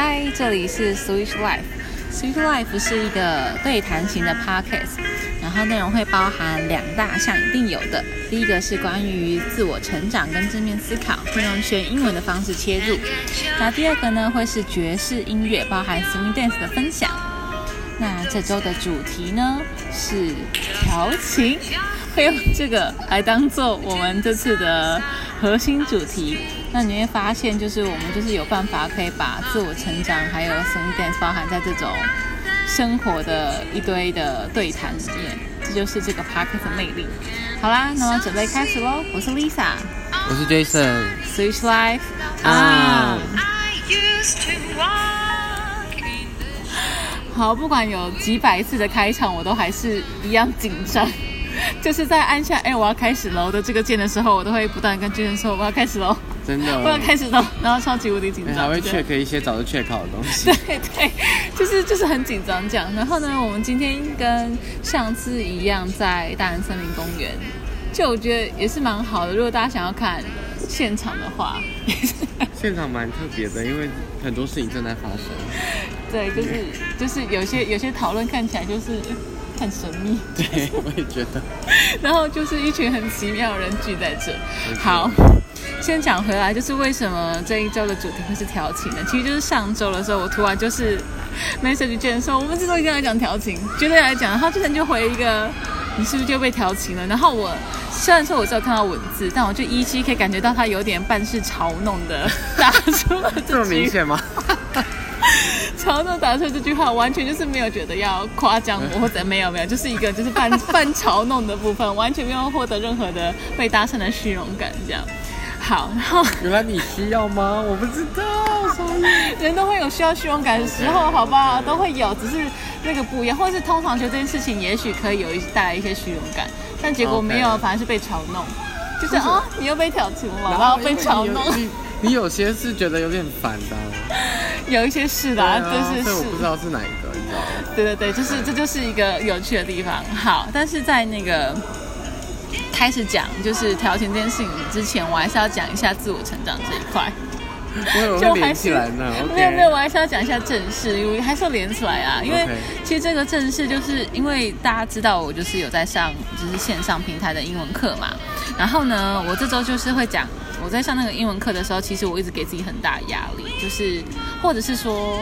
嗨，这里是 Switch Life。Switch Life 是一个对谈型的 podcast，然后内容会包含两大项，一定有的。第一个是关于自我成长跟正面思考，会用全英文的方式切入。那第二个呢，会是爵士音乐，包含 swing dance 的分享。那这周的主题呢是调情，会用这个来当做我们这次的核心主题。那你会发现，就是我们就是有办法可以把自我成长还有 swing dance 包含在这种生活的一堆的对谈里面，这就是这个 p a r k 的魅力。好啦，那么准备开始喽！我是 Lisa，我是 Jason。Switch Life 啊啊。好，不管有几百次的开场，我都还是一样紧张。就是在按下“哎、我要开始喽”的这个键的时候，我都会不断地跟巨人说：“我要开始喽，真的，我要开始喽。”然后超级无敌紧张，你还会对 check 一些早就 check 好的东西。对对，就是就是很紧张这样。然后呢，我们今天跟上次一样在大安森林公园，就我觉得也是蛮好的。如果大家想要看现场的话，现场蛮特别的，因为很多事情正在发生。对，就是就是有些有些讨论看起来就是很神秘，对，我也觉得。然后就是一群很奇妙的人聚在这。好，先讲回来，就是为什么这一周的主题会是调情呢？其实就是上周的时候，我突然就是 message 见说，我们这周一定要讲调情，绝对来讲，然后之前就回一个，你是不是就被调情了？然后我虽然说我只有看到文字，但我就依稀可以感觉到他有点半是嘲弄的打出了这句这么明显吗？嘲弄打出这句话，完全就是没有觉得要夸奖我或者没有没有，就是一个就是半半嘲弄的部分，完全没有获得任何的被搭讪的虚荣感，这样。好，然后 原来你需要吗？我不知道。人都会有需要虚荣感的时候，好不好？都会有，只是那个不一样，或者是通常觉得这件事情也许可以有一带来一些虚荣感，但结果没有反而是被嘲弄，就是啊、你又被挑情了，然后被嘲弄，你你有些是觉得有点烦的啊，有一些是的、对啊，就是所以我不知。道是哪一个，你知道吗？对对对，就是这就是一个有趣的地方。好，但是在那个开始讲就是调情这件事情之前，我还是要讲一下自我成长这一块。就还是起来呢。OK 没有没有，我还是要讲一下正事，因为还是要连起来啊。因为其实这个正事，就是因为大家知道我就是有在上就是线上平台的英文课嘛。然后呢，我这周就是会讲我在上那个英文课的时候，其实我一直给自己很大压力，就是或者是说。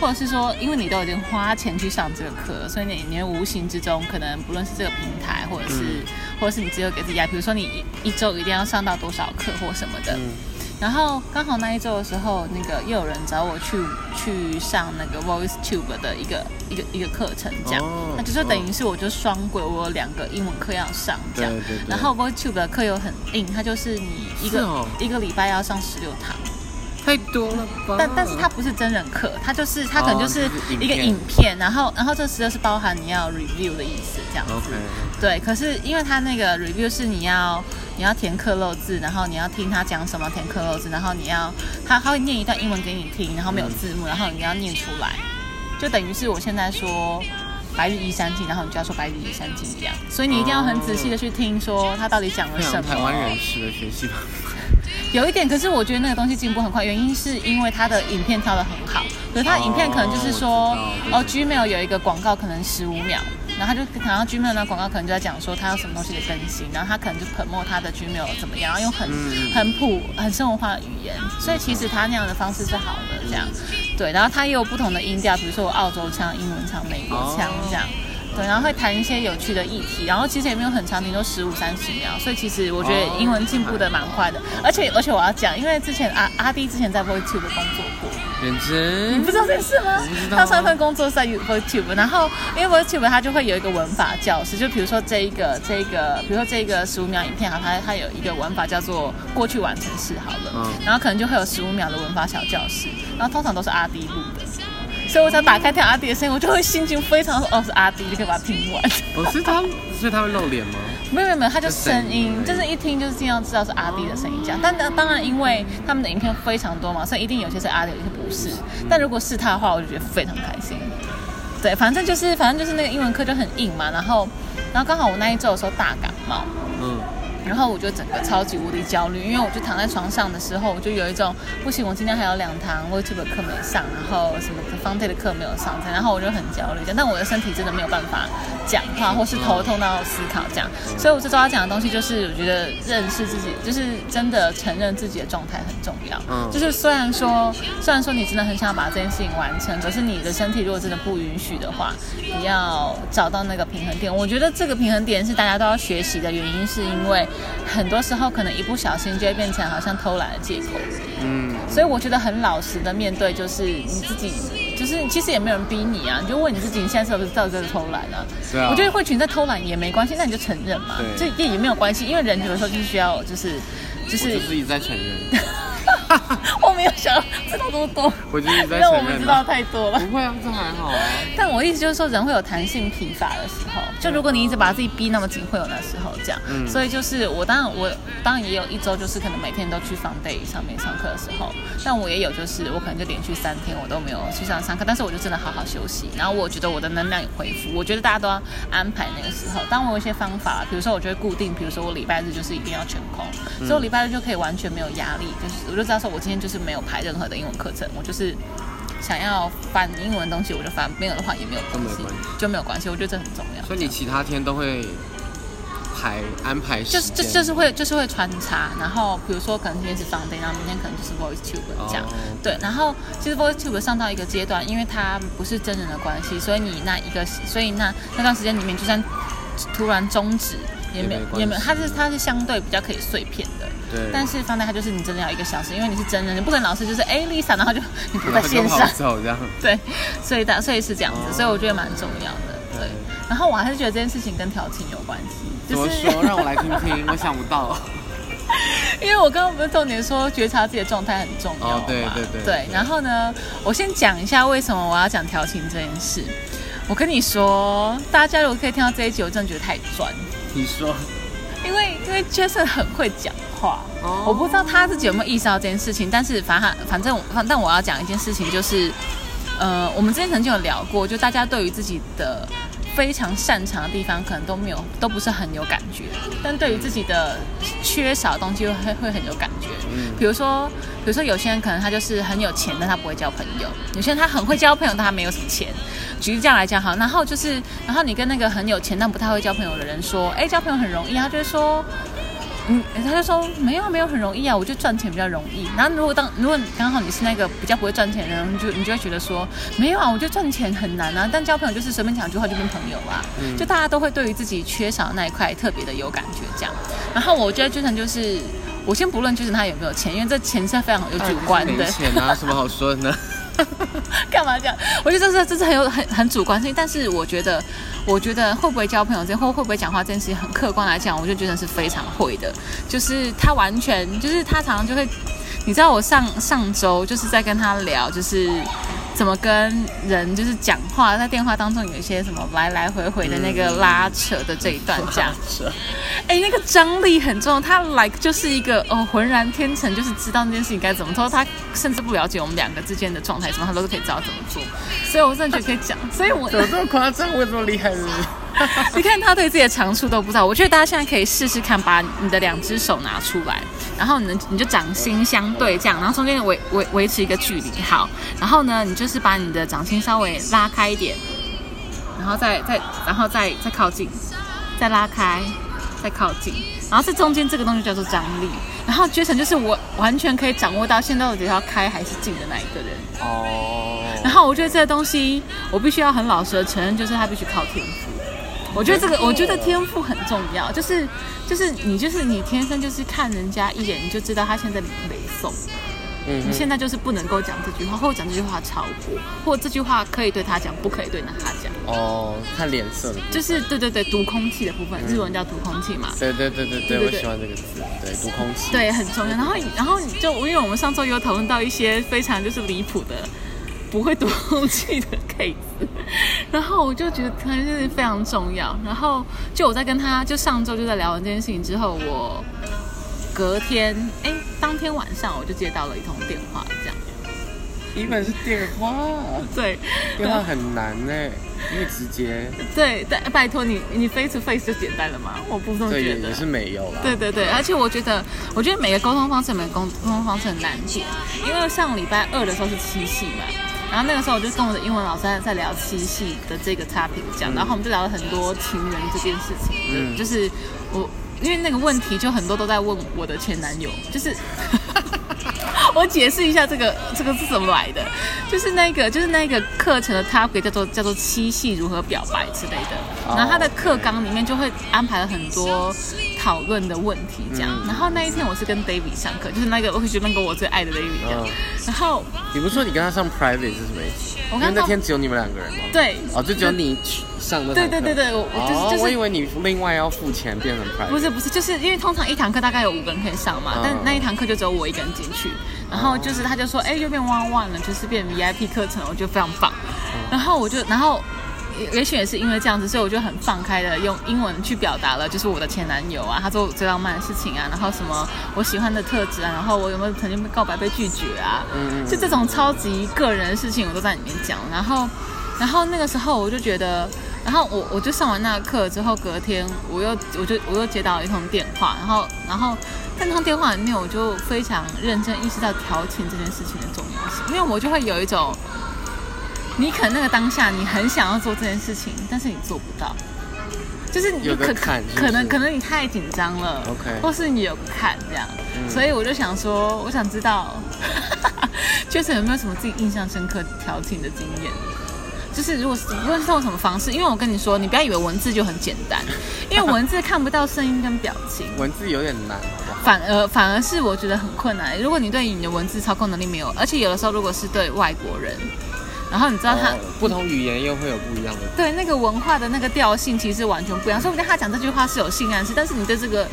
或者是说，因为你都已经花钱去上这个课了，所以你你无形之中，可能不论是这个平台，或者是、嗯。或者是你只有给自己压，比如说你一一周一定要上到多少课或什么的，嗯，然后刚好那一周的时候，那个又有人找我去去上那个 Voice Tube 的一个一个一个课程，这样，哦那就是等于是我就双轨，我有两个英文课要上这样。对对对。然后 Voice Tube 的课又很硬，它就是你一个、哦。一个礼拜要上十六堂，太多了吧？但但是它不是真人课，它就是它可能就是一个影片，然后然后这十六是包含你要 review 的意思这样对，可是因为他那个 review 是你要你要填课漏字，然后你要听他讲什么填课漏字，然后你要他他会念一段英文给你听，然后没有字幕，然后你要念出来，就等于是我现在说白日依山尽，然后你就要说白日依山尽这样，所以你一定要很仔细的去听，说他到底讲了什么。台湾人士的学习方法。有一点，可是我觉得那个东西进步很快，原因是因为他的影片挑的很好，可是他影片可能就是说，哦哦，Gmail 有一个广告可能十五秒，然后他就然后 Gmail 那广告可能就在讲说他有什么东西的更新，然后他可能就 promote 他的 Gmail 怎么样，然后用很、嗯。很普很生活化的语言，所以其实他那样的方式是好的，这样，对，然后他也有不同的音调，比如说我澳洲腔、英文腔、美国腔哦。这样。对，然后会谈一些有趣的议题，然后其实也没有很长，顶多十五三十秒，所以其实我觉得英文进步的蛮快的，而且而且我要讲，因为之前阿阿弟之前在 VoiceTube 工作过，认真你不知道这件事吗他上一份工作是在 VoiceTube，然后因为 VoiceTube 它就会有一个文法教室，就比如说这一个这一个，比如说这个十五秒影片哈，它它有一个文法叫做过去完成式好了，嗯。然后可能就会有十五秒的文法小教室，然后通常都是阿弟录的。所以我想打开听阿弟的声音，我就会心情非常哦是阿弟，就可以把它听完。不是他，所以他会露脸吗？没有没有没有，他就就声声音音，就是一听就是尽量知道是阿弟的声音这样。但当当然，因为他们的影片非常多嘛，所以一定有些是阿弟，有些不是。但如果是他的话，我就觉得非常开心。对，反正就是反正就是那个英文课就很硬嘛，然后然后刚好我那一周的时候大感冒，嗯，然后我就整个超级无敌焦虑，因为我就躺在床上的时候，我就有一种不行，我今天还有两堂 YouTube 课没上，然后什么方 day 的课没有上，然后我就很焦虑，但我的身体真的没有办法讲话，或是头痛到思考这样，所以我这周要讲的东西就是，我觉得认识自己，就是真的承认自己的状态很重要。嗯就是虽然说，虽然说你真的很想把这件事情完成，可是你的身体如果真的不允许的话，你要找到那个平衡点。我觉得这个平衡点是大家都要学习的原因，是因为很多时候可能一不小心就会变成好像偷懒的借口。嗯，所以我觉得很老实的面对，就是你自己，就是其实也没有人逼你啊，你就问你自己，你现在是不是到底在偷懒啊？对啊我觉得会群在偷懒也没关系，那你就承认嘛，这对也也没有关系，因为人有的时候就是需要，就是就我就是是一直在承认，我没有想到知道这么多，我就是一直在让我承认们知道啊。太多了。不会啊，这还好啊。但我意思就是说，人会有弹性疲乏的时候。就如果你一直把自己逼那么紧，会有那时候这样。嗯所以就是我当然我当然也有一周就是可能每天都去放 day 上面上课的时候，但我也有就是我可能就连续三天我都没有去上上课，但是我就真的好好休息，然后我觉得我的能量有恢复。我觉得大家都要安排那个时候。当我有一些方法，比如说我就会固定，比如说我礼拜日就是一定要全空，所以我礼拜日就可以完全没有压力，就是我就知道说我今天就是没有排任何的英文课程，我就是。想要翻英文的东西，我就翻；没有的话也没有关系就没有关系。我觉得这很重要。所以你其他天都会排安排时就是就，就是会就是会穿插，然后比如说可能今天是 n day，然后明天可能就是 Voice Tube 这样。哦对，然后其实 Voice Tube 上到一个阶段，因为它不是真人的关系，所以你那一个，所以那那段时间里面，就算突然终止，也没也没它是它是相对比较可以碎片的。对，但是放在它就是你真的要一个小时，因为你是真人，你不可能老师就是哎 Lisa，然后就 你不在线上，走这样。对，所以大所以是这样子，哦所以我觉得蛮重要的。对对，然后我还是觉得这件事情跟调情有关系，怎么就是说？让我来听听，我想不到。因为我刚刚不是重点说觉察自己的状态很重要嘛哦对对对对。然后呢，我先讲一下为什么我要讲调情这件事。我跟你说，大家如果可以听到这一集，我真的觉得太赚，你说，因为因为 Jason 很会讲话。哦我不知道他自己有没有意识到这件事情，但是反正反正反但我要讲一件事情，就是呃，我们之前曾经有聊过，就大家对于自己的非常擅长的地方，可能都没有都不是很有感觉，但对于自己的缺少的东西会会很有感觉。嗯比如说，比如说有些人可能他就是很有钱，但他不会交朋友；有些人他很会交朋友，但他没有什么钱。举例这样来讲好，然后就是，然后你跟那个很有钱但不太会交朋友的人说，哎，交朋友很容易，他就会说。嗯，他就说没有啊没有很容易啊，我觉得赚钱比较容易。然后如果当如果刚好你是那个比较不会赚钱的人，你就你就会觉得说没有啊，我觉得赚钱很难啊，但交朋友就是随便讲一句话就变朋友啊。就大家都会对于自己缺少的那一块特别的有感觉这样。然后我觉得 Jason 就是，我先不论 Jason 他有没有钱，因为这钱是非常有主观的没。钱啊，什么好说的呢？干嘛这样？我觉得这是这是很有很很主观性，但是我觉得，我觉得会不会交朋友这件，或会不会讲话这件事情，很客观来讲，我就觉得是非常会的。就是他完全就是他常常就会，你知道我上上周就是在跟他聊，就是怎么跟人就是讲话，在电话当中有一些什么来来回回的那个拉扯的这一段这样。哎，那个张力很重，他 like 就是一个哦浑然天成，就是知道那件事情该怎么做。他甚至不了解我们两个之间的状态什么，他都是可以知道怎么做。所以我真的觉得可以讲。所以我怎么这么夸张？我有这么厉害是不是？你看他对自己的长处都不知道。我觉得大家现在可以试试看，把你的两只手拿出来，然后你你就掌心相对这样，然后中间维维维持一个距离，好。然后呢，你就是把你的掌心稍微拉开一点，然后再再然后再再靠近，再拉开，再靠近。然后这中间这个东西叫做张力，然后 Jason 就是我完全可以掌握到现在到底要开还是进的那一个人。哦，然后我觉得这个东西，我必须要很老实的承认，就是他必须靠天赋。我觉得这个，我觉得天赋很重要，就是就是你就是你天生就是看人家一眼你就知道他现在没送，嗯你现在就是不能够讲这句话，或者讲这句话超过，或者这句话可以对他讲，不可以对他讲，哦，看脸色的，就是对对对，读空气的部分，日文叫读空气嘛。对对对对对，对对对。我喜欢这个词，对，读空气，对，很重要。然后，然后你就因为我们上周有讨论到一些非常就是离谱的不会读空气的 case，然后我就觉得可能就是非常重要。然后就我在跟他就上周就在聊完这件事情之后，我隔天哎当天晚上我就接到了一通电话，这样。一本是电话，对电话很难呢，因为直接，对，但拜托你，你 face to face 就简单了嘛？我不这么对，觉得也也。是没有啦。对对对，而且我觉得，我觉得每个沟通方式，每个沟沟通方式很难解。因为上礼拜二的时候是七夕嘛，然后那个时候我就跟我的英文老师在在聊七夕的这个 topic 讲，然后我们就聊了很多情人这件事情，嗯。就是我因为那个问题就很多都在问我的前男友，就是。我解释一下这个这个是怎么来的，就是那个就是那个课程的 topic 叫做叫做七夕如何表白之类的，哦。然后他的课纲里面就会安排了很多讨论的问题这样，嗯然后那一天我是跟 David 上课，就是那个我会觉得那个我最爱的 David 这样，嗯然后你不是说你跟他上 private 是什么意思？我跟他那天只有你们两个人吗？对哦，就只有你去上那堂课对对对对我我就是哦就是我以为你另外要付钱变成 private。不是不是，就是因为通常一堂课大概有五个人可以上嘛，嗯但那一堂课就只有我一个人进去。然后就是他就说，哎，又变 one one 了，就是变 VIP 课程，我觉得非常棒。然后我就，然后也也许也是因为这样子，所以我就很放开的用英文去表达了，就是我的前男友啊，他做我最浪漫的事情啊，然后什么我喜欢的特质啊，然后我有没有曾经被告白被拒绝啊，嗯嗯就这种超级个人的事情我都在里面讲。然后，然后那个时候我就觉得。然后我我就上完那个课之后，隔天我又我就我又接到一通电话，然后然后在那通电话里面，我就非常认真意识到调情这件事情的重要性，因为我就会有一种，你可能那个当下你很想要做这件事情，但是你做不到，就是你有个可可能可能你太紧张了 OK 或是你有个坎这样，嗯。所以我就想说，我想知道，确实有没有什么自己印象深刻调情的经验？就是如果是无论是用什么方式，因为我跟你说，你不要以为文字就很简单，因为文字看不到声音跟表情，文字有点难，好不好？反而反而是我觉得很困难。如果你对你的文字操控能力没有，而且有的时候如果是对外国人，然后你知道他、哦不同语言又会有不一样的。对那个文化的那个调性其实完全不一样。说不定他讲这句话是有性暗示，但是你对这个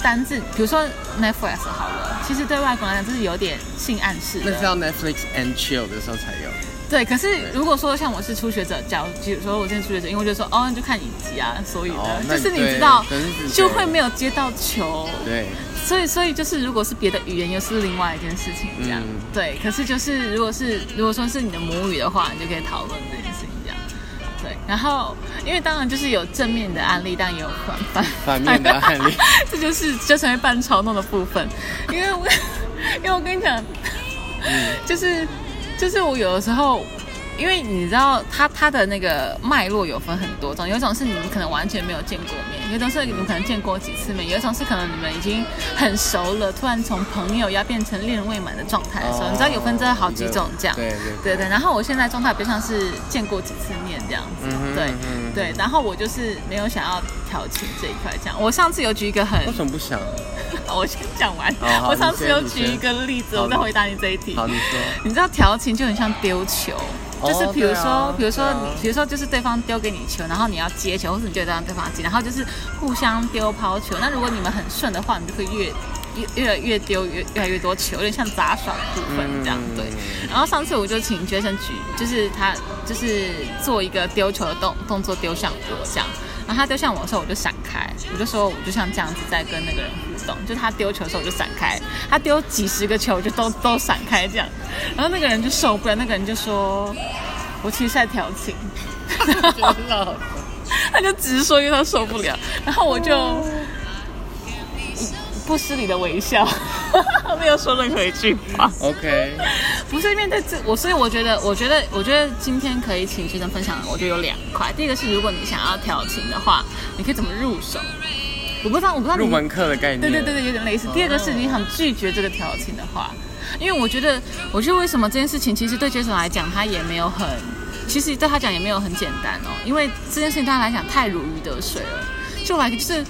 单字，比如说 Netflix 好了，其实对外国人来讲这是有点性暗示的。那是要 Netflix and chill 的时候才有。对，可是如果说像我是初学者，假如比如说我现在初学者，因为我就说哦，你就看影集啊，所以呢，哦就是你知道就会没有接到球，对，所以所以就是如果是别的语言，又是另外一件事情，这样、嗯。对。可是就是如果是如果说是你的母语的话，你就可以讨论这件事情，这样。对。然后因为当然就是有正面的案例，但也有反反反面的案例，这就是就成为半嘲弄的部分，因为我 因为我跟你讲，嗯。就是就是我有的时候。因为你知道，它它的那个脉络有分很多种，有一种是你们可能完全没有见过面，有一种是你们可能见过几次面，有一种是可能你们已经很熟了，突然从朋友要变成恋人未满的状态的时候，哦你知道有分这好几种这样。对对对对，然后我现在状态比较像是见过几次面这样子，对、嗯对，然后我就是没有想要调情这一块这样。我上次有举一个很为什么不想？我先讲完。我上次有举一个例子，我再回答你这一题。好，你说。你知道调情就很像丢球，就是比如说，比如说，比如说就是对方丢给你球，然后你要接球，或者你就让对方接，然后就是互相丢抛球。那如果你们很顺的话，你就会越越越来越丢越越来越多球，有点像杂耍的部分这样嗯对。然后上次我就请学生举，就是他就是做一个丢球的动动作丢向我这样。然后他丢向我的时候，我就闪开，我就说我就像这样子在跟那个人互动，就他丢球的时候我就闪开，他丢几十个球我就都都闪开这样，然后那个人就受不了，那个人就说，我其实在调情，他就直说，因为他受不了，然后我就不失礼的微笑，没有说任何一句话。OK，不是面对这我，所以我觉得，我觉得，我觉得今天可以请学生分享，我觉得有两块。第一个是，如果你想要调情的话，你可以怎么入手？我不知道，我不知道你入门课的概念。对对对对，有点类似。第二个是你想拒绝这个调情的话，因为我觉得，我觉得为什么这件事情其实对 Jason 来讲，他也没有很，其实对他讲也没有很简单哦，因为这件事情对他来讲太如鱼得水了，就来就是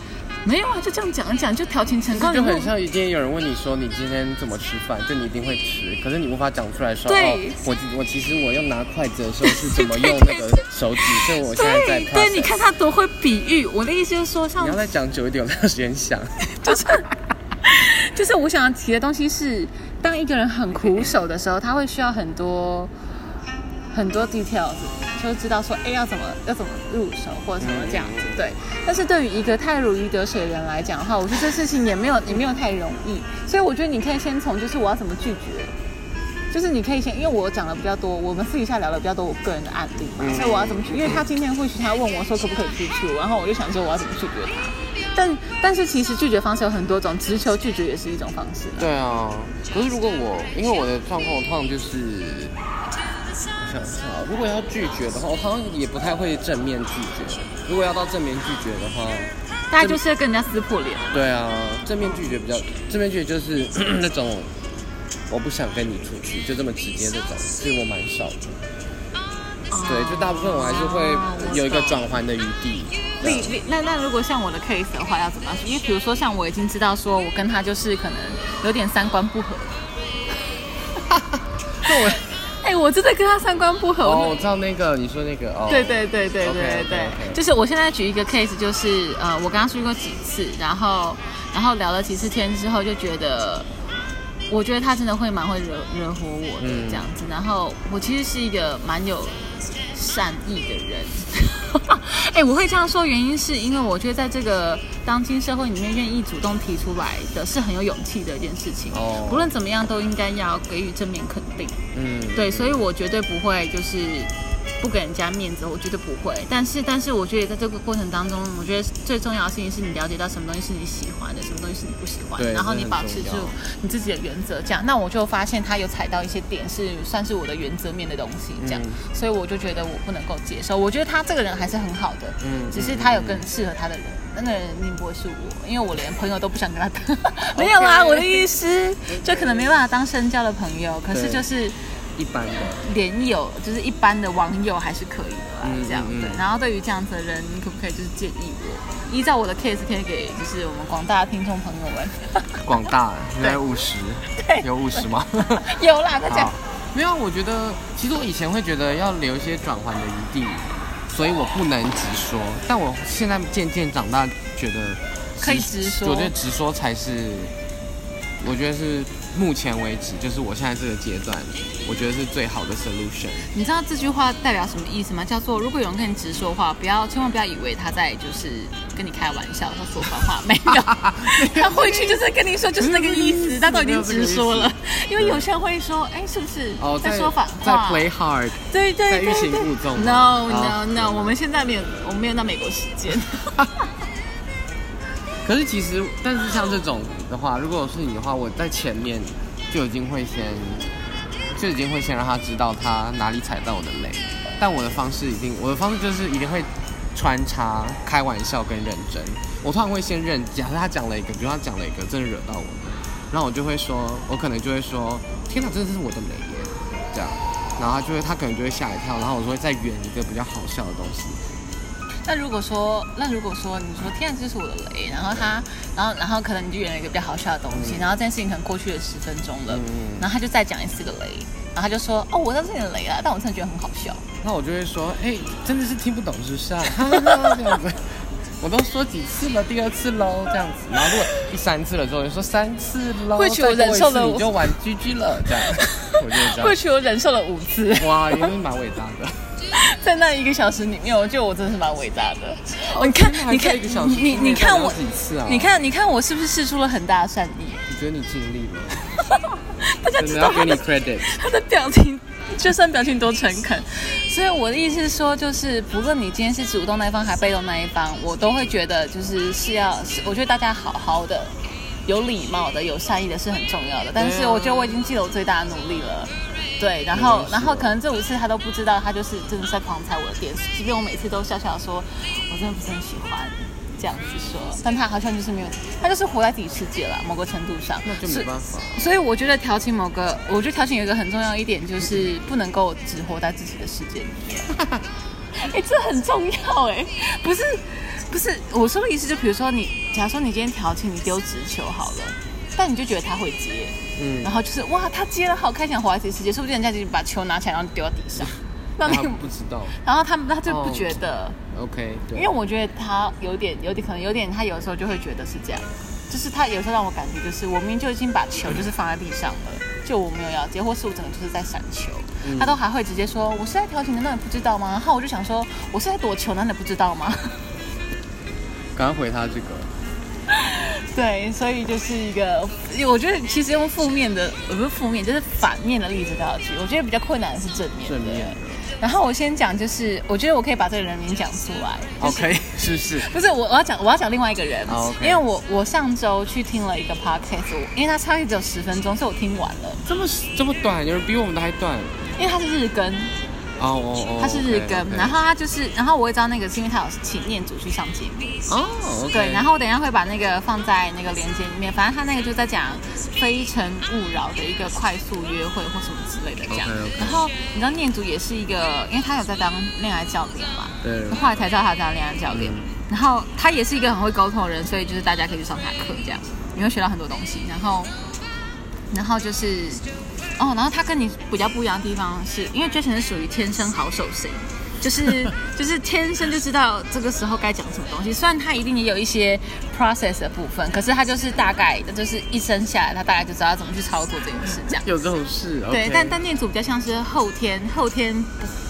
没有啊，就这样讲一讲就调情成功，就很像今天有人问你说你今天怎么吃饭，就你一定会吃，可是你无法讲出来说对哦，我我其实我用拿筷子的时候是怎么用那个手指，所以我现在在 对对，你看他多会比喻。我的意思就是说，像你要再讲久一点，我才有时间想。就是 就是我想要提的东西是，当一个人很苦手的时候，他会需要很多很多 details，就知道说，哎，要怎么要怎么入手或者什么这样子，对。但是对于一个太如鱼得水的人来讲的话，我觉得这事情也没有也没有太容易，所以我觉得你可以先从就是我要怎么拒绝就是你可以先，因为我讲的比较多，我们私底下聊的比较多我个人的案例嘛，嗯所以我要怎么去？因为他今天或许他问我说可不可以去处，然后我就想说我要怎么拒绝他。但但是其实拒绝方式有很多种，直球拒绝也是一种方式。对啊，可是如果我因为我的状况，我通常就是，我想一下啊，如果要拒绝的话，我好像也不太会正面拒绝。如果要到正面拒绝的话，大概就是要跟人家撕破脸。对啊，正面拒绝比较，正面拒绝就是 那种我不想跟你出去，就这么直接这种，其实我蛮少的。对，就大部分我还是会有一个转换的余地。这样例例那那如果像我的 case 的话，要怎么样？因为比如说像我已经知道说我跟他就是可能有点三观不合。那我哎、我真的跟他三观不合。哦，我知道那个你说那个哦，对对对对对对，就是我现在举一个 case，就是呃，我跟他出去过几次，然后然后聊了几次天之后，就觉得，我觉得他真的会蛮会惹惹火我的嗯这样子。然后我其实是一个蛮有善意的人。哎、我会这样说，原因是因为我觉得在这个当今社会里面，愿意主动提出来的是很有勇气的一件事情。哦不论怎么样，都应该要给予正面肯定。嗯，对，所以我绝对不会就是不给人家面子，我觉得不会。但是，但是我觉得在这个过程当中，我觉得最重要的事情是你了解到什么东西是你喜欢的，什么东西是你不喜欢然后你保持住你自己的原则。这样，那我就发现他有踩到一些点，是算是我的原则面的东西，这样，嗯所以我就觉得我不能够接受。我觉得他这个人还是很好的，嗯只是他有更适合他的人。那个人一定不会是我，因为我连朋友都不想跟他当。没有啦，我的意思就可能没办法当深交的朋友，可是就是一般的。连友，就是一般的网友还是可以的啦，嗯这样嗯嗯对。然后对于这样子的人，你可不可以就是建议我，依照我的 case 可以给就是我们广大的听众朋友们，广大应该务实，有务实吗？有啦，大家，没有，我觉得其实我以前会觉得要留一些转换的余地，所以我不能直说。但我现在渐渐长大，觉得可以直说我觉得直说才是，我觉得是目前为止，就是我现在这个阶段，我觉得是最好的 solution。你知道这句话代表什么意思吗？叫做如果有人跟你直说话，不要千万不要以为他在就是跟你开玩笑他说反话，没有，他回去就是跟你说就是那个意思，他都已经直说了。因为有些人会说，哎，是不是哦，在说反在话？play hard，对对对在欲擒对故纵 No no no，我们现在没有，我们没有到美国时间。可是其实，但是像这种的话，如果是你的话，我在前面就已经会先，就已经会先让他知道他哪里踩到我的雷。但我的方式一定，我的方式就是一定会穿插开玩笑跟认真。我通常会先认，假设他讲了一个，比如他讲了一个真的惹到我的，然后我就会说，我可能就会说，天哪，真的是我的雷耶，这样。然后他就会，他可能就会吓一跳，然后我就会再圆一个比较好笑的东西。那如果说，那如果说你说天然，这是我的雷，然后他，然后然后可能你就演了一个比较好笑的东西，然后这件事情可能过去了十分钟了，嗯然后他就再讲一次个雷，然后他就说哦，我知道是你的雷啦，但我真的觉得很好笑。那我就会说，哎、真的是听不懂是不是啊？哈哈哈这样子，我都说几次了，第二次喽，这样子。然后如果第三次了之后，就说三次喽，过去我忍受了你就玩 GG 了，这样。我就这样。过去我忍受了五次，哇，也是蛮伟大的。在那一个小时里面，我觉得我真的是蛮伟大的。哦，你看，你看，你你看我几次啊？你，看，你看我是不是试出了很大的善意？你觉得你尽力了？大家知道他的 credit。他的表情，就算表情多诚恳，所以我的意思是说，就是不论你今天是主动那一方还被动那一方，我都会觉得就是是要，是我觉得大家好好的、有礼貌的、有善意的是很重要的。但是我觉得我已经尽了我最大的努力了。对，然后然后可能这五次他都不知道，他就是真的是在狂踩我的点，即便我每次都笑笑说，我真的不是很喜欢这样子说，但他好像就是没有，他就是活在自己世界了，某个程度上，那就没办法。所以我觉得调情某个，我觉得调情有一个很重要一点，就是不能够只活在自己的世界里面。哎、这很重要哎，不是不是，我说的意思就比如说你，假如说你今天调情，你丢直球好了，但你就觉得他会接，嗯然后就是哇，他接了，好开心，活在自己世界，说不定人家就把球拿起来然后丢到地上，那你，不知道。然后他们他就不觉得。OK，对。因为我觉得他有点有点可能有点，他有时候就会觉得是这样，就是他有时候让我感觉就是我明明就已经把球就是放在地上了，就我没有要接，或是我整个就是在闪球，嗯他都还会直接说我是在调情的，那你不知道吗？然后我就想说我是在躲球，那你不知道吗？赶快回他这个。对，所以就是一个，我觉得其实用负面的，不是负面，就是反面的例子都要举。我觉得比较困难的是正面。正面。然后我先讲，就是我觉得我可以把这个人名讲出来。OK，是是。不是我我要讲我要讲另外一个人，OK 因为我我上周去听了一个 podcast，我因为它差异只有十分钟，所以我听完了。这么这么短，有人比我们的还短。因为它是日更，哦哦哦。它是日更然后他就是，然后我也知道那个是因为他有请念祖去上节目。哦。对，然后我等一下会把那个放在那个链接里面，反正他那个就在讲《非诚勿扰》的一个快速约会或什么之类的这样。然后你知道念祖也是一个，因为他有在当恋爱教练嘛，对。后来才知道他有当恋爱教练。嗯然后他也是一个很会沟通的人，所以就是大家可以去上他的课，这样你会学到很多东西。然后，然后就是哦，然后他跟你比较不一样的地方是，因为 Jason 是属于天生好手型。就是 就是天生就知道这个时候该讲什么东西，虽然他一定也有一些 process 的部分，可是他就是大概的，就是一生下来他大概就知道怎么去操作这件事，这样。有这种事。对 OK，但但念祖比较像是后天后天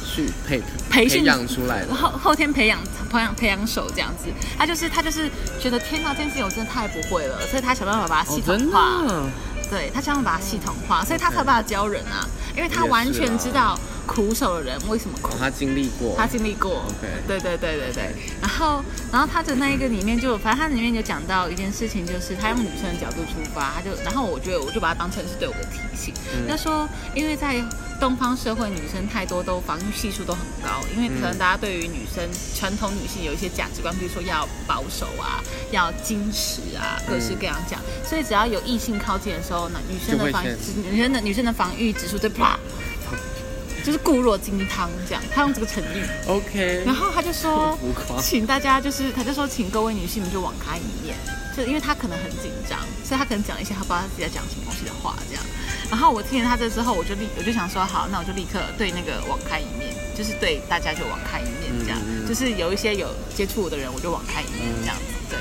去培培训养出来的。后后天培养培养培养手这样子，他就是他就是觉得天呐，这件事情我真的太不会了，所以他想办法把它系统化。的。对他想办法把它系统化，所以他害怕教人啊，因为他完全知道苦手的人为什么苦哦，。他经历过。他经历过对对对对对。然后，然后他的那一个里面就，反正他里面就讲到一件事情，就是他用女生的角度出发，他就，然后我觉得我就把它当成是对我的提醒。嗯他说，因为在东方社会，女生太多都防御系数都很高，因为可能大家对于女生传统女性有一些价值观，比如说要保守啊，要矜持啊，各式各样讲。所以只要有异性靠近的时候，那女生的防女生的女生的防御指数就啪。就是固若金汤这样，他用这个成语，OK。然后他就说 请大家就是，他就说，请各位女性们就网开一面，就因为他可能很紧张，所以他可能讲一些他不知道他自己在讲什么东西的话这样。然后我听了他这之后，我就立我就想说，好，那我就立刻对那个网开一面，就是对大家就网开一面这样，就是有一些有接触我的人，我就网开一面这样子，对。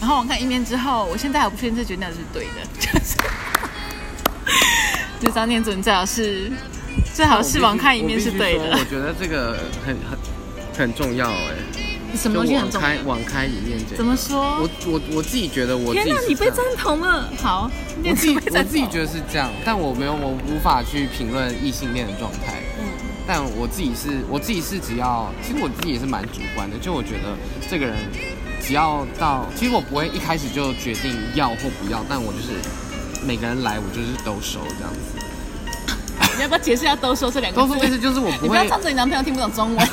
然后网开一面之后，我现在还不确定这决定是对的，就是。就张念祖，你最好是最好是网开一面是对的我觉得这个很很很重要哎。什么东西很重要网开？网开一面这个怎么说我？我我自己觉得我自天哪，你被赞同了。好，我自己我自己觉得是这样，但我没有我无法去评论异性恋的状态。嗯，但我自己是，我自己是只要，其实我自己也是蛮主观的，就我觉得这个人只要到，其实我不会一开始就决定要或不要，但我就是每个人来我就是都收这样子。你要不要解释一下“兜售”这两个字？都收的意思就是我不会，你不要仗着你男朋友听不懂中文，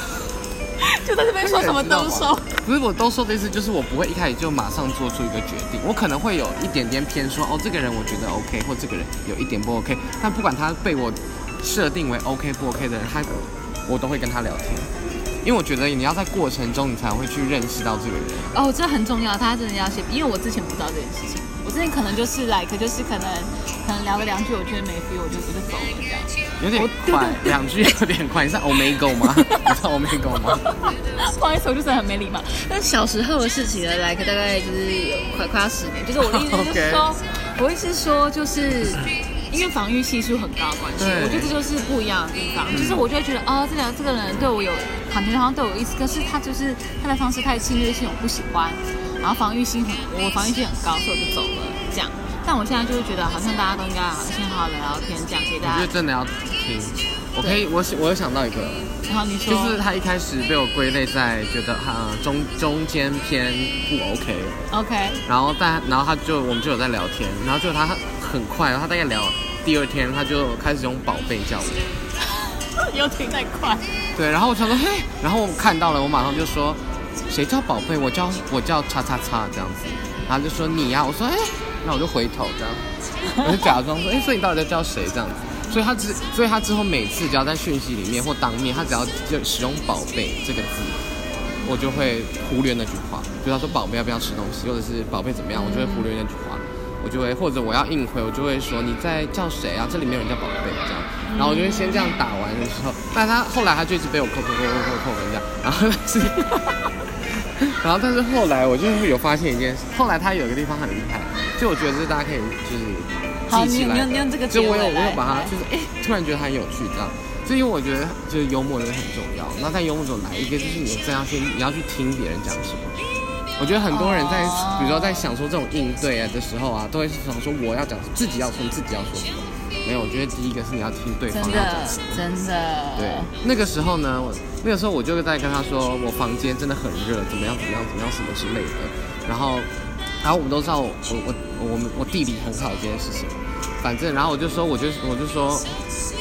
就在这边说什么兜售。不是我都收的意思，就是我不会一开始就马上做出一个决定，我可能会有一点点偏说，哦，这个人我觉得 OK，或这个人有一点不 OK，但不管他被我设定为 OK 不 OK 的人，他我都会跟他聊天，因为我觉得你要在过程中你才会去认识到这个人。哦，这很重要，大家真的要写，因为我之前不知道这件事情，我之前可能就是 like 就是可能可能聊了两句，我觉得没 feel，我就我就走了这样。有点快两句有点快。你是 Omega 吗？你是 Omega 吗？不好意思，我就是很没礼貌。但小时候的事情呢，like 大概就是有快快要十年，就是我的意思就是说 我意思是说就是。因为防御系数很高的关系，我觉得这就是不一样的地方。就是我就会觉得，哦，这个这个人对我有感觉，好像对我有意思，可是他就是他的方式太侵略性，我不喜欢。然后防御心很，我防御心很高，所以我就走了。这样，但我现在就是觉得，好像大家都应该好先好好聊聊天，这样给我大家。觉得真的要听。我可以，我我有想到一个，然后你说，就是他一开始被我归类在觉得哈中中间偏不 OK，OK，然后但然后他就我们就有在聊天，然后就他很快，他大概聊第二天他就开始用宝贝叫我。又停太快。对，然后我想说，嘿，然后我看到了，我马上就说，谁叫宝贝？我叫我叫叉叉叉这样子，然后就说你呀、我说，哎，那我就回头这样，我就假装说，哎，所以你到底在叫谁这样子？所以他之，所以他之后每次只要在讯息里面或当面，他只要就使用“宝贝”这个字，我就会忽略那句话。就他说“宝贝要不要吃东西”，或者是“宝贝怎么样”，我就会忽略那句话。我就会或者我要硬回，我就会说你在叫谁啊？这里没有人叫宝贝这样。然后我就会先这样打完的时候，但他后来他就一直被我扣扣扣扣扣扣这样，然后是，然后但是后来我就会有发现一件事，后来他有一个地方很厉害，就我觉得这大家可以就是，记起来你你用你用这个就我有我有把它就是哎、突然觉得它很有趣这样，就因为我觉得就是幽默真的很重要。那在幽默怎么来？一个就是你真要先你要去听别人讲什么，我觉得很多人在，哦比如说在想说这种应对啊的时候啊，都会想说我要讲自己要说自己要说什么。没有，我觉得第一个是你要听对方真要讲的什么。真的，对，那个时候呢，我那个时候我就在跟他说，我房间真的很热，怎么样怎么样怎么样什么之类的。然后，然后我们都知道我我我我们我地理很好这件事情。反正，然后我就说，我就我就说，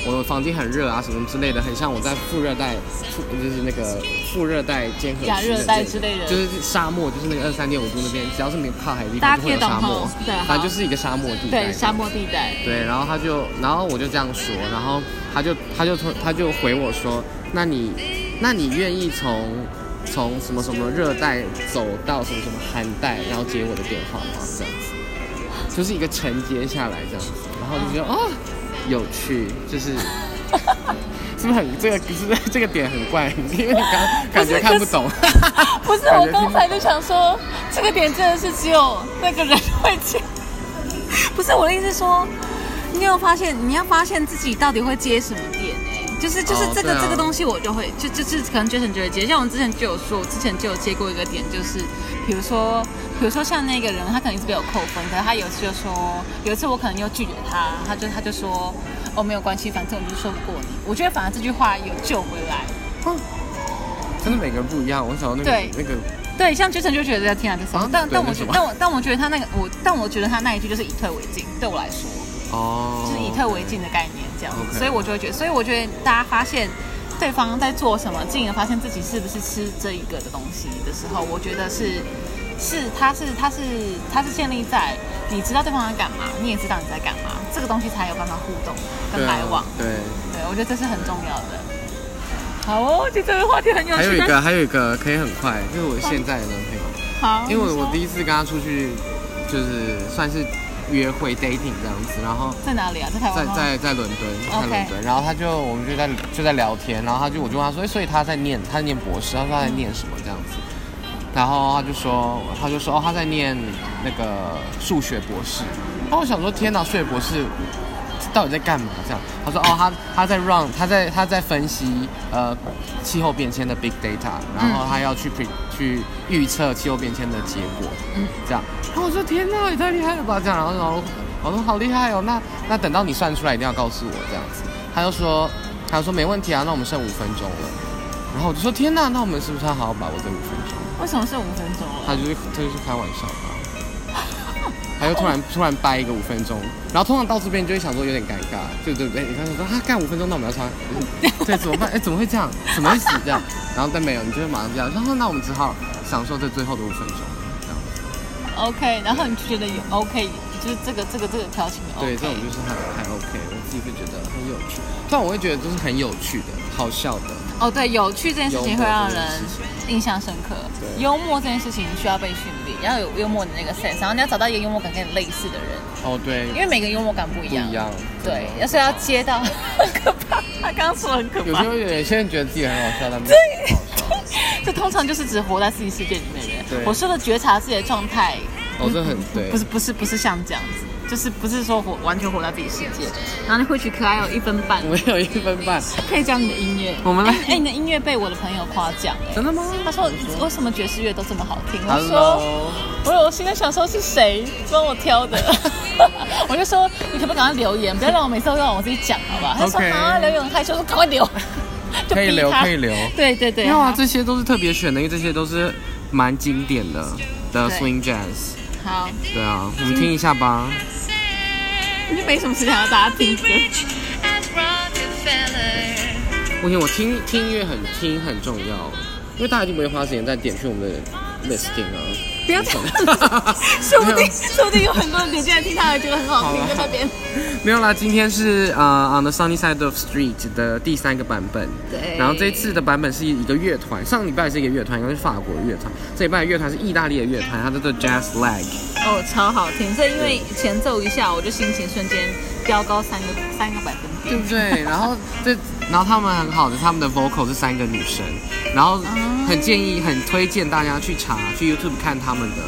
我房间很热啊，什么之类的，很像我在副热带，副就是那个副热带兼合区亚热带之类的就是沙漠，就是那个二三点五度那边，只要是没有靠海的地方就会有沙漠，对反正就是一个沙漠地带。对沙漠地带，对，然后他就，然后我就这样说，然后他就，他就他就回我说，那你，那你愿意从从什么什么热带走到什么什么寒带，然后接我的电话吗？这样子，就是一个承接下来这样子，然后就觉得哦，有趣，就是。是不是很这个是不是这个点很怪？因为你刚感觉看不懂。不是我刚才就想说，这个点真的是只有那个人会接。不是我的意思说，你有发现你要发现自己到底会接什么就是就是这个、哦对啊这个东西我就会就就是可能 Jason 就会接，像我之前就有说，我之前就有接过一个点，就是比如说比如说像那个人，他可能一直被我扣分，可是他有一次就说，有一次我可能又拒绝他，他就他就说哦没有关系，反正我就说不过你。我觉得反而这句话有救回来。真的每个人不一样，我想到那个对那个对，像 Jason 就觉得天啊，这什么啊？但但我觉得，但我但我觉得他那个我，但我觉得他那一句就是以退为进，对我来说哦，就是以退为进的概念这样所以我就会觉得，所以我觉得大家发现对方在做什么，进而发现自己是不是吃这一个的东西的时候，我觉得是是他是他是他是建立在你知道对方在干嘛，你也知道你在干嘛，这个东西才有办法互动跟来往。对。对，我觉得这是很重要的。好哦，就这个话题很有还有一个，还有一个可以很快，就是我现在的男朋友，好，因为我第一次跟他出去，就是算是约会 dating 这样子，然后在哪里啊？在台湾？在在在伦敦，在伦敦，然后他就我们就在就在聊天，然后他就我就问他说，诶所以他在念他在念博士，他说他在念什么这样子，然后他就说他就说哦他在念那个数学博士，然后我想说天哪，数学博士到底在干嘛？这样，他说哦，他他在 run，他在他在分析呃气候变迁的 big data，然后他要去 pre 去预测气候变迁的结果，嗯这样。然后我说天哪，也太厉害了吧！这样，然后然后我说好厉害哦，那那等到你算出来一定要告诉我这样子。他就说他就说没问题啊，那我们剩五分钟了。然后我就说天哪，那我们是不是要好好把握这五分钟？为什么剩五分钟了？他就是他就是开玩笑的啊、他就突然突然掰一个五分钟，然后通常到这边就会想说有点尴尬，对对对，你看说他干五分钟，那我们要穿，对，怎么办？哎，怎么会这样？什么意思这样？然后但没有，你就会马上这样，然后那我们只好享受这最后的五分钟，这样。OK，然后你就觉得有 OK，就是这个这个这个调情。对，这种就是还还 OK，我自己会觉得很有趣，但我会觉得就是很有趣的、好笑的。哦，对，有趣这件事情会让人印象深刻。幽默这件事情需要被训练，要有幽默的那个 sense，然后你要找到一个幽默感跟你类似的人，哦，对，因为每个幽默感不一样。不一样。对，要是要接到 很可怕，他刚刚说很可怕有时。候有些人觉得自己很好笑，但没有。这通常就是只活在自己世界里面的人。对我说的觉察自己的状态，哦，这很对。不是不是不是像这样子，就是不是说活完全活在自己世界。然后你会去可爱有一分半我，们有一分半，可以讲你的音乐。我们来哎、哎你的音乐被我的朋友夸奖哎。真的吗？他说为什么爵士乐都这么好听？我说我有我心在想说是谁帮我挑的？我就说你可不可以赶快留言，不要让我每次都让我自己讲，好吧？他说 OK 啊，留言很害羞，说赶快留，就可以留，可以留。对对对，没有啊，好这些都是特别选的，因为这些都是蛮经典的的对 swing jazz。好，对啊，我们听一下吧。就没什么事情要大家听歌。不行我听听音乐很听很重要，因为大家已经不会花时间在点去我们的 listing 啊。不要这样，说不定说不定有很多人点进来听，他还觉得很好听，那边。没有啦，今天是呃 On the Sunny Side of Street 的第三个版本。对然后这次的版本是一个乐团，上礼拜是一个乐团，应该是法国乐团，这礼拜的乐团是意大利的乐团，它叫做 Jazz Lag。哦，超好听！这因为前奏一下，我就心情瞬间飙高三个三个百分点。对不对？然后这，然后他们很好的，他们的 vocal 是三个女生，然后很建议、很推荐大家去查去 YouTube 看他们的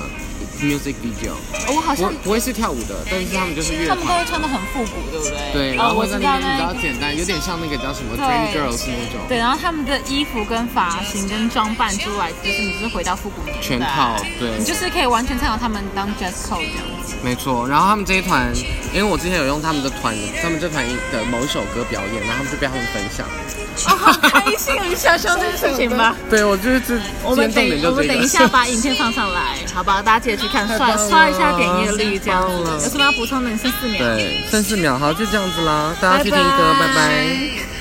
music video，哦我好像不不会是跳舞的，但是他们就是乐他们都。会穿的很复古，对不对？对，然后会在那边比。较简单，有点像那个叫什么对 Dream Girls 那种。对，然后他们的衣服跟发型跟装扮出来，就是你就是回到复古年代，全套对你就是可以完全参考他们当 dress code 这样子。没错，然后他们这一团，因为我之前有用他们的团，他们这团的某一首歌表演，然后他们就被他们分享。哦，好开心哦！你想说这件事情吧。对，我就是这我们等我们等一下把影片放上来，好吧？大家记得去看，刷 刷一下点阅率这样有什么要补充的？你剩四秒。对，剩四秒，好，就这样子啦，大家去听歌，拜拜